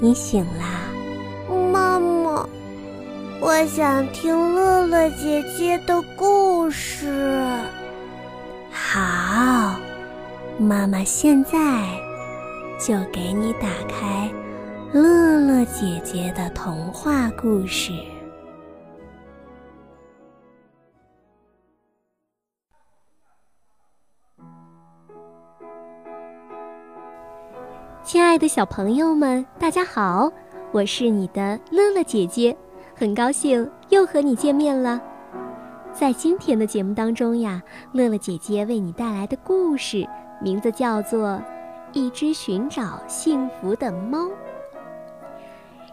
你醒啦，妈妈，我想听乐乐姐姐的故事。好，妈妈现在就给你打开乐乐姐姐的童话故事。亲爱的小朋友们，大家好，我是你的乐乐姐姐，很高兴又和你见面了。在今天的节目当中呀，乐乐姐姐为你带来的故事名字叫做《一只寻找幸福的猫》。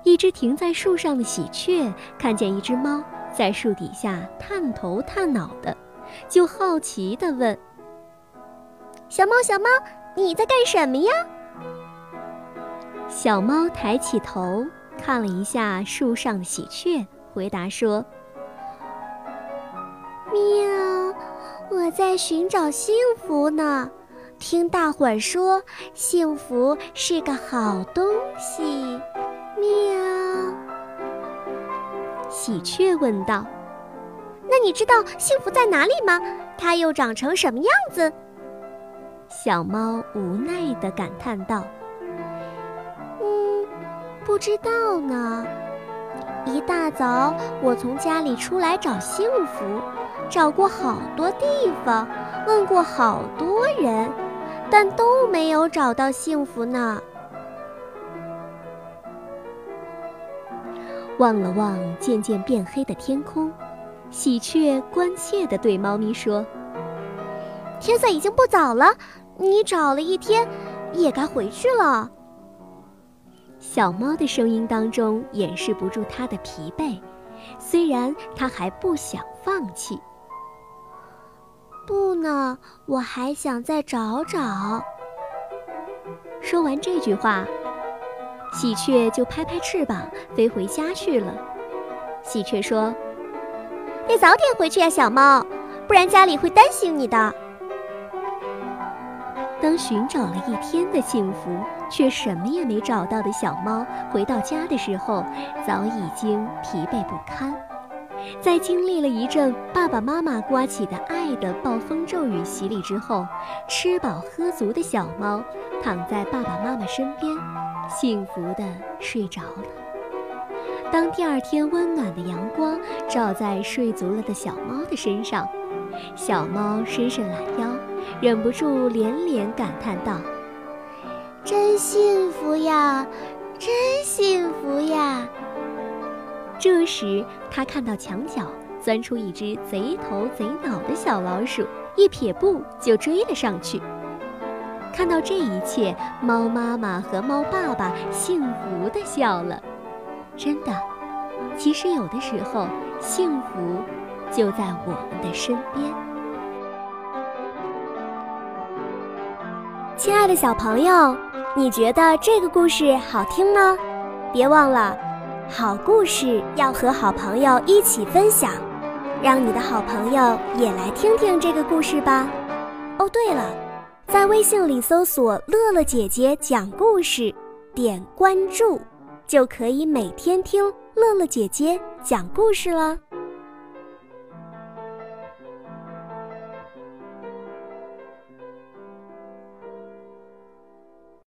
一只停在树上的喜鹊看见一只猫在树底下探头探脑的，就好奇地问：“小猫，小猫，你在干什么呀？”小猫抬起头看了一下树上的喜鹊，回答说：“喵，我在寻找幸福呢。听大伙儿说，幸福是个好东西。”喵。喜鹊问道：“那你知道幸福在哪里吗？它又长成什么样子？”小猫无奈地感叹道。不知道呢。一大早，我从家里出来找幸福，找过好多地方，问过好多人，但都没有找到幸福呢。望了望渐渐变黑的天空，喜鹊关切地对猫咪说：“天色已经不早了，你找了一天，也该回去了。”小猫的声音当中掩饰不住它的疲惫，虽然它还不想放弃。不呢，我还想再找找。说完这句话，喜鹊就拍拍翅膀飞回家去了。喜鹊说：“得早点回去呀，小猫，不然家里会担心你的。”当寻找了一天的幸福，却什么也没找到的小猫回到家的时候，早已经疲惫不堪。在经历了一阵爸爸妈妈刮起的爱的暴风骤雨洗礼之后，吃饱喝足的小猫躺在爸爸妈妈身边，幸福地睡着了。当第二天温暖的阳光照在睡足了的小猫的身上，小猫伸伸懒腰，忍不住连连感叹道：“真幸福呀，真幸福呀！”这时，它看到墙角钻出一只贼头贼脑的小老鼠，一撇步就追了上去。看到这一切，猫妈妈和猫爸爸幸福地笑了。真的，其实有的时候，幸福。就在我们的身边，亲爱的小朋友，你觉得这个故事好听吗？别忘了，好故事要和好朋友一起分享，让你的好朋友也来听听这个故事吧。哦，对了，在微信里搜索“乐乐姐姐讲故事”，点关注，就可以每天听乐乐姐姐讲故事了。